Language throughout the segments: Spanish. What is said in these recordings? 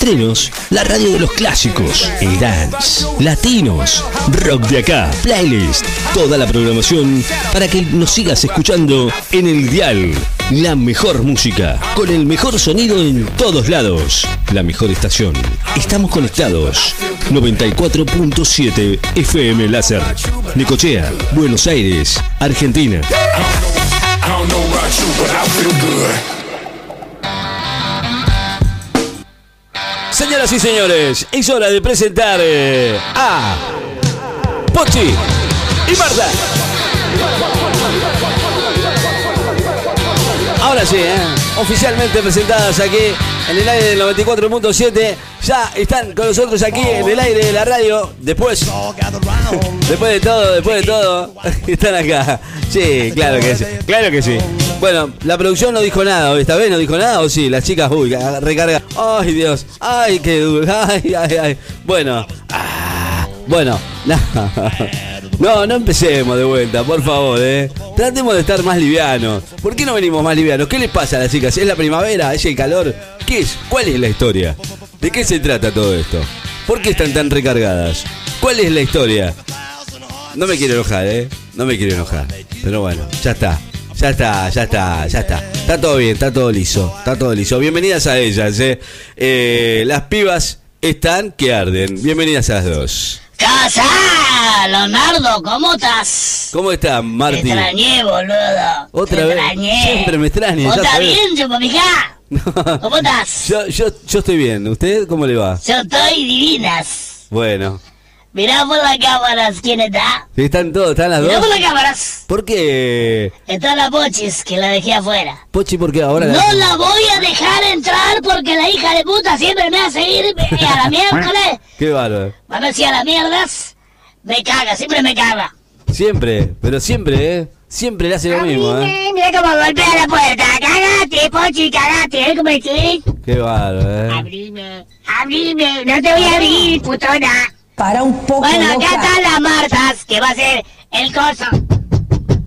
estrenos, la radio de los clásicos, el dance, latinos, rock de acá, playlist, toda la programación para que nos sigas escuchando en el dial. La mejor música, con el mejor sonido en todos lados. La mejor estación. Estamos conectados. 94.7 FM Láser. Necochea, Buenos Aires, Argentina. Señoras y señores, es hora de presentar eh, a Pochi y Marta. Ahora sí, ¿eh? oficialmente presentadas aquí en el aire del 94.7. Ya están con nosotros aquí en el aire de la radio. Después, después de todo, después de todo, están acá. Sí, claro que sí, claro que sí. Bueno, la producción no dijo nada esta vez no dijo nada, o sí, las chicas, uy, recarga. Ay, Dios, ay, qué duro, ay, ay, ay. Bueno, ah, bueno, no, no empecemos de vuelta, por favor, eh. Tratemos de estar más livianos. ¿Por qué no venimos más livianos? ¿Qué les pasa a las chicas? ¿Es la primavera? ¿Es el calor? ¿Qué es? ¿Cuál es la historia? ¿De qué se trata todo esto? ¿Por qué están tan recargadas? ¿Cuál es la historia? No me quiero enojar, ¿eh? No me quiero enojar. Pero bueno, ya está. Ya está, ya está, ya está. Está todo bien, está todo liso. Está todo liso. Bienvenidas a ellas, ¿eh? eh las pibas están que arden. Bienvenidas a las dos. ¡Casa! Leonardo, ¿cómo estás? ¿Cómo estás, Martín? Te extrañé, boludo. Otra Te vez. Extrañé. Siempre me extrañas. ¿Vos estás bien, chupamijá? ¿Cómo estás? Yo, yo, yo estoy bien. ¿Usted cómo le va? Yo estoy divinas. Bueno. Mirá por las cámaras quién está. Sí, están todos, están las Mirá dos. por las cámaras. ¿Por qué? Está la Pochis, que la dejé afuera. Pochi, ¿por qué ahora? No la voy a dejar entrar porque la hija de puta siempre me hace ir y a la miércoles. Qué bárbaro. A ver si a la mierdas me caga, siempre me caga. Siempre, pero siempre, ¿eh? Siempre le hace lo mismo, ¿eh? Mira cómo golpea la puerta. Cagate, Pochi, cagate. ¿Eh? ¿Cómo estás? Qué bárbaro, ¿eh? Abrime, abrime. No te voy a abrir, putona. Para un poco Bueno, acá están las Martas, que va a ser el coso.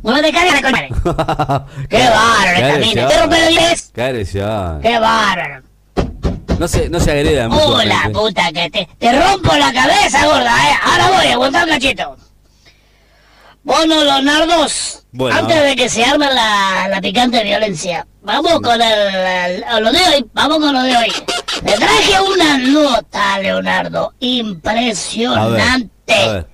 Uno de cada la. Qué bárbaro esta mina. ¿Te rompe los dientes? Qué bárbaro. No se, no se agreda mucho. Oh, la puta que te... Te rompo la cabeza, gorda, eh. Ahora voy, aguanta un cachito. Bueno, los nardos, Bueno. antes de que se arme la, la picante violencia, vamos con el, el- lo de hoy, vamos con lo de hoy. Le traje una nota, Leonardo, A ver, impresionante. a ver.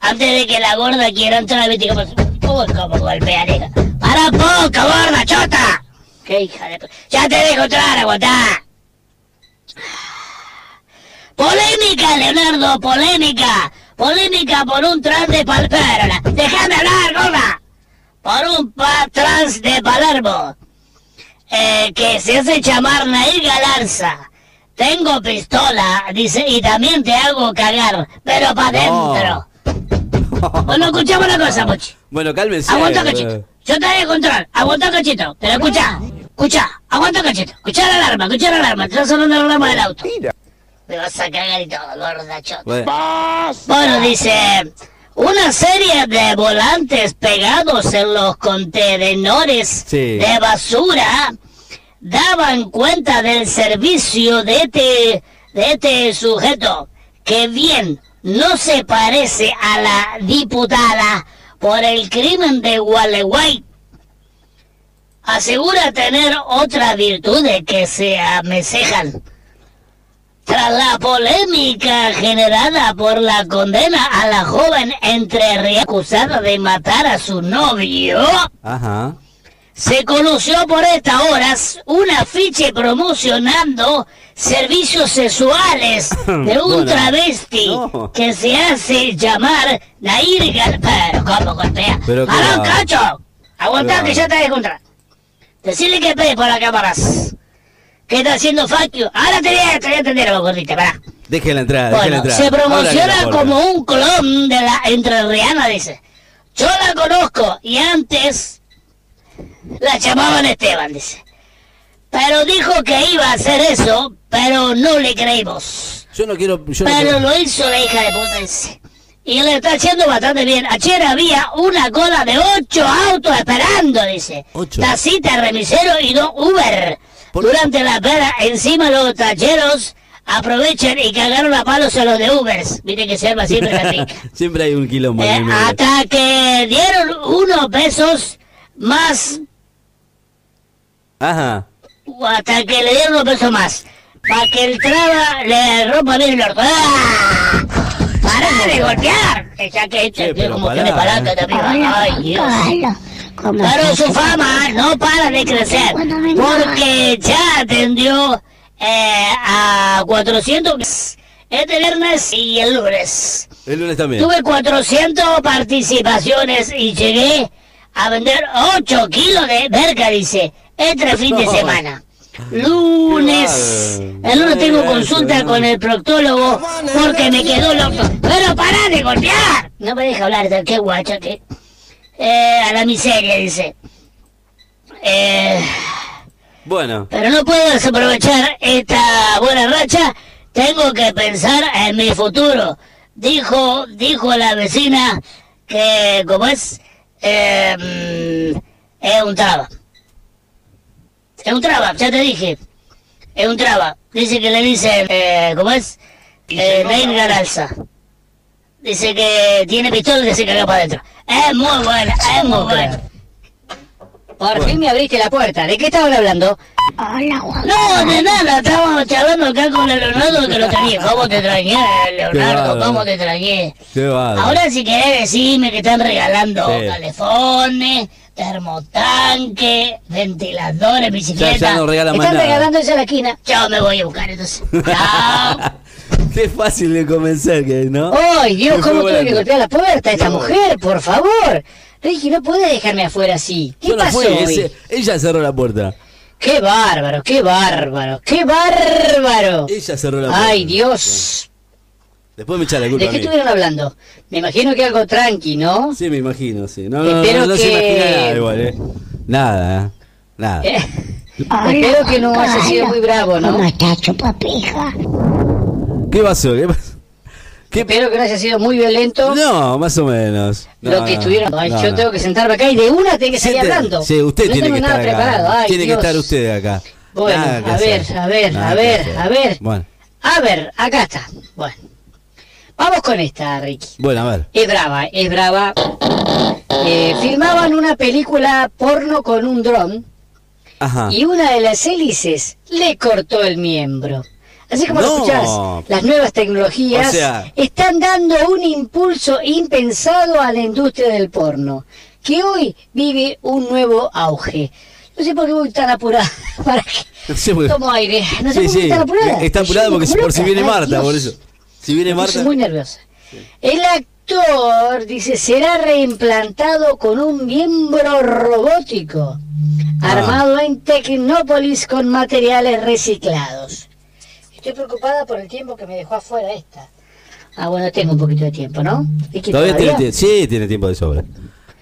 Antes de que la gorda quiera entrar, viste cómo, cómo, cómo golpea, nega. ¡Para poco, gorda, chota! ¡Qué hija de... pu- Ya te dejo entrar, aguantá. Polémica, Leonardo, polémica. Polémica por un trans de Palperla. Déjame hablar, gorda. Por un pa trans de Palermo. Eh, que se hace llamar Nair Galarza. Tengo pistola, dice, y también te hago cagar, pero pa' No. dentro. Bueno, escuchamos una cosa, Pochi. Bueno, cálmense. Aguanta, eh. cachito. Yo te voy a controlar. Aguanta, cachito. Pero escucha. Escucha. Aguanta, cachito. Escucha la alarma. Escucha la alarma. Está sonando la alarma del auto. Me vas a cagar y todo, gorda chota. Bueno, Bueno, dice... Una serie de volantes pegados en los contenedores Sí. de basura daban cuenta del servicio de este, de este sujeto, que bien no se parece a la diputada por el crimen de Gualeguay. Asegura tener otras virtudes que se amesejan. Tras la polémica generada por la condena a la joven entre acusada de matar a su novio, Ajá. Se conoció por estas horas un afiche promocionando servicios sexuales de un travesti no. que se hace llamar Nair Gal... Pero, ¿cómo golpea? Pero qué ¡Parón, va. cacho! Aguantá que ya te de contra. Decirle que pegue por las cámaras. ¿Qué está haciendo you? Ahora te voy a, te voy a atender, vos, gordita, pará. Déjela entrar, déjela Bueno, entrar. se promociona como un clon de la entrerriana, dice. Yo la conozco y antes la llamaban Esteban, dice. Pero dijo que iba a hacer eso, pero no le creímos. Yo no quiero. Yo no Pero quiero- lo hizo la hija de puta dice. Y le está haciendo bastante bien. Ayer había una cola de ocho autos esperando, dice. Ocho. Tacita, remisero y dos Uber. ¿Por- durante la espera, encima los tacheros aprovechan y cagaron a palos a los de Ubers. Viste que se llama siempre así. Siempre hay un quilombo. Eh, hasta que dieron unos pesos más, Ajá. hasta que le dieron unos pesos más, para que el traba le rompa bien el orto. ¡Ah! ¡Pará de golpear! Ya que este pero como tiene palanca eh. también. Ay, Dios. Carlos, ¿cómo Pero su fama no para de crecer, porque ya atendió eh, a 400 este viernes y el lunes. El lunes también. Tuve 400 participaciones y llegué a vender 8 kilos de verga, dice, este fin de semana. Lunes. El lunes tengo consulta con el proctólogo porque me quedó loco. Pero pará de golpear. No me deja hablar, qué guacha, que... Eh, a la miseria, dice. Eh, Bueno. pero no puedo desaprovechar esta buena racha. Tengo que pensar en mi futuro. Dijo, dijo la vecina que, como es, eh, es un traba. Es un traba, ya te dije. Es un traba. Dice que le dicen, eh, ¿cómo es? Eh, Neil. Dice que tiene pistola y que se caga para adentro. Es muy buena, es muy buena. Por fin me abriste la puerta. ¿De qué estaban hablando? Hola, Juan. No, de nada, estábamos charlando acá con el Leonardo que lo extrañé. ¿Cómo te extrañé, Leonardo? ¿Cómo te extrañé? Qué. Ahora si querés decirme que están regalando Sí. calefones, termotanque, ventiladores, Ya, bicicletas. ya no regalan más Están nada. regalando eso a la esquina. Yo me voy a buscar entonces. Chao. Qué fácil de convencer que ¿no? ¡Ay, Dios, cómo tuve que golpear la puerta esta No. mujer! ¡Por favor! Ricky, no podés dejarme afuera así. ¿Qué no pasó fui, hoy? ese- ella cerró la puerta. ¡Qué bárbaro, qué bárbaro, qué bárbaro! Ella cerró la puerta. ¡Ay, Dios! Después me echa la culpa ¿De a qué mí. estuvieron hablando? Me imagino que algo tranqui, ¿no? Sí, me imagino, sí. No, no, Espero no, no se que- imagina nada igual, ¿eh? Nada, ¿eh? Nada. Eh, Espero que no haya sido muy bravo, ¿no? ¿Cómo estás, chupapija? ¿Qué pasó? ¿Qué pasó? ¿Qué espero que no haya sido muy violento No, más o menos. No, lo que no, estuvieron. No, yo tengo que sentarme acá y de una tiene que salir Siente- hablando. Sí, usted no tiene tengo que nada estar acá. preparado. Ay, tiene Dios. que estar usted acá. Bueno, Nada a ver, hacer. a ver, Nada a ver, a ver. Bueno, A ver, acá está. Bueno. Vamos con esta, Ricky. bueno, a ver. Es brava, es brava. Eh, filmaban una película porno con un dron Ajá. y una de las hélices le cortó el miembro. Así como lo No. escuchás, las nuevas tecnologías O sea- están dando un impulso impensado a la industria del porno, que hoy vive un nuevo auge. No sé por qué voy tan apurada. ¿Para qué? No sé por qué. Tomo aire. No sé Sí, por qué sí. tan apurada. Está Estoy apurado porque como por si viene Marta, por eso. Si viene Me Marta. muy nerviosa. El actor, dice, será reimplantado con un miembro robótico, Ah. armado en Tecnópolis con materiales reciclados. Estoy preocupada por el tiempo que me dejó afuera esta. Ah, bueno, tengo un poquito de tiempo, ¿no? ¿Es que Todavía tiene tiempo. Sí, tiene tiempo de sobra.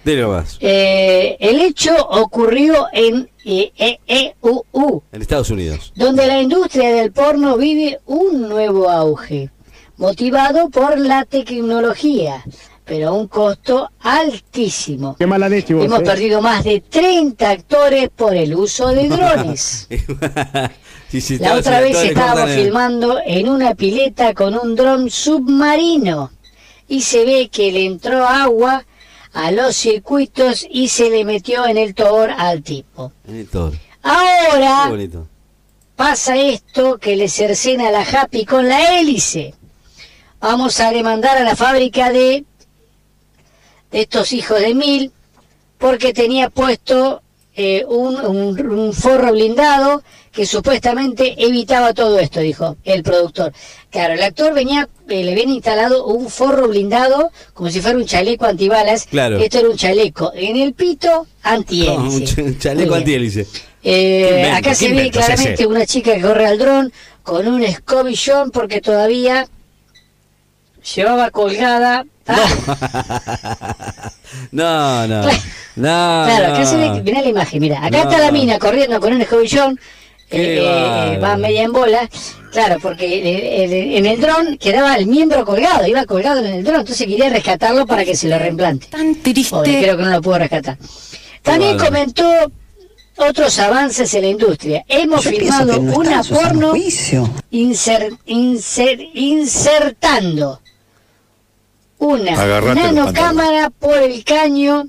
Dile más. Eh, el hecho ocurrió en eh, eh, EUU, En Estados Unidos. donde la industria del porno vive un nuevo auge, motivado por la tecnología, pero a un costo altísimo. Qué mala leche vos. Hemos eh. perdido más de 30 actores por el uso de drones. Sí, sí, La otra vez estábamos filmando en una pileta con un dron submarino y se ve que le entró agua a los circuitos y se le metió en el tobor al tipo. en el Ahora pasa esto que le cercena la Happy con la hélice. Vamos a demandar a la fábrica de, de estos hijos de mil porque tenía puesto eh, un, un- un forro blindado que supuestamente evitaba todo esto, dijo el productor. Claro, el actor venía, eh, le habían instalado un forro blindado como si fuera un chaleco antibalas. Claro. Esto era un chaleco en el pito antihélice. No, un chaleco antihélice. Eh, invento, acá se ve claramente una chica que corre al dron con un escobillón porque todavía llevaba colgada. Ah, No, no. No, claro, acá no. se ve, mirá la imagen, mira, acá No. está la mina corriendo con un escobillón, eh, bárbaro. va media en bola, claro, porque eh, el- en el dron quedaba el miembro colgado, iba colgado en el dron, entonces quería rescatarlo para que se lo reimplante. Tan Pobre, triste. creo que no lo puedo rescatar. También comentó otros avances en la industria. Hemos Yo que no una porno inser- insertando una Agarrate nanocámara por el caño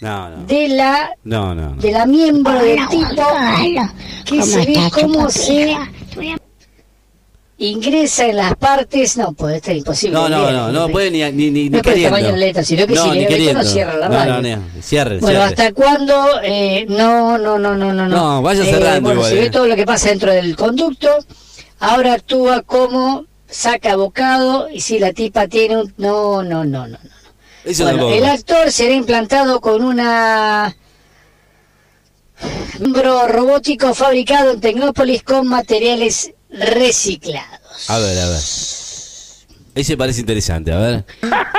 No, no. de la No, no, no. de la miembro del Hola, Juan tipo Carlos. que ¿Cómo se ve cómo se ingresa en las partes. No, puede estar imposible. No, no, no, no puede ni, ni, ni, No queriendo. letra, sino que si no, lee ni no cierra la radio. no, no, cierre, Bueno, cierre. ¿hasta cuándo? Eh, no, no, no, no, no. No, vaya Eh, cerrando Bueno, igual, se eh. ve todo lo que pasa dentro del conducto. Ahora actúa como saca bocado y si la tipa tiene un... No, no, no, no. no. Bueno, el actor será implantado con una miembro robótico fabricado en Tecnópolis con materiales reciclados. A ver, a ver. Ese parece interesante, a ver.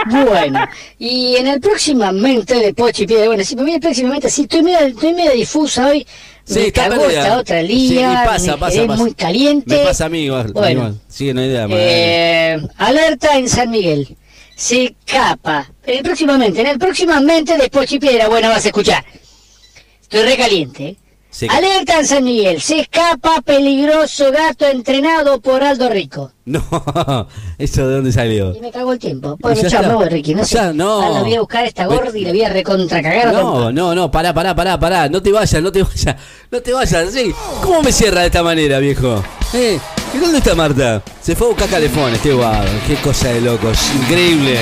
Bueno, y en el próximamente de Pochi Piedra, bueno, si me viene próximamente, sí, estoy medio, estoy medio difusa hoy. Sí, me está cagó esta otra Sí, lía, y pasa, me pasa, quedé pasa. muy caliente. Me pasa a mí igual. Bueno, igual. Sí, no hay idea. Eh, alerta en San Miguel. Se escapa. Eh, próximamente, en el próximamente de Pochi Piedra, bueno, vas a escuchar. Estoy recaliente. Se- Alerta San Miguel. Se escapa peligroso gato entrenado por Aldo Rico. No, ¿eso de dónde salió? Y me cagó el tiempo. Bueno, Ya chao, voy, Ricky. No sé. Ya, no. Ahora voy a buscar a esta gorda y le voy a recontracagar No, no, no, pará, pará, pará, pará. No te vayas, no te vayas. No te vayas, sí. ¿Cómo me cierra de esta manera, viejo? ¿Eh? ¿Y dónde está Marta? Se fue a buscar calefones, qué guau, qué cosa de locos. Increíble.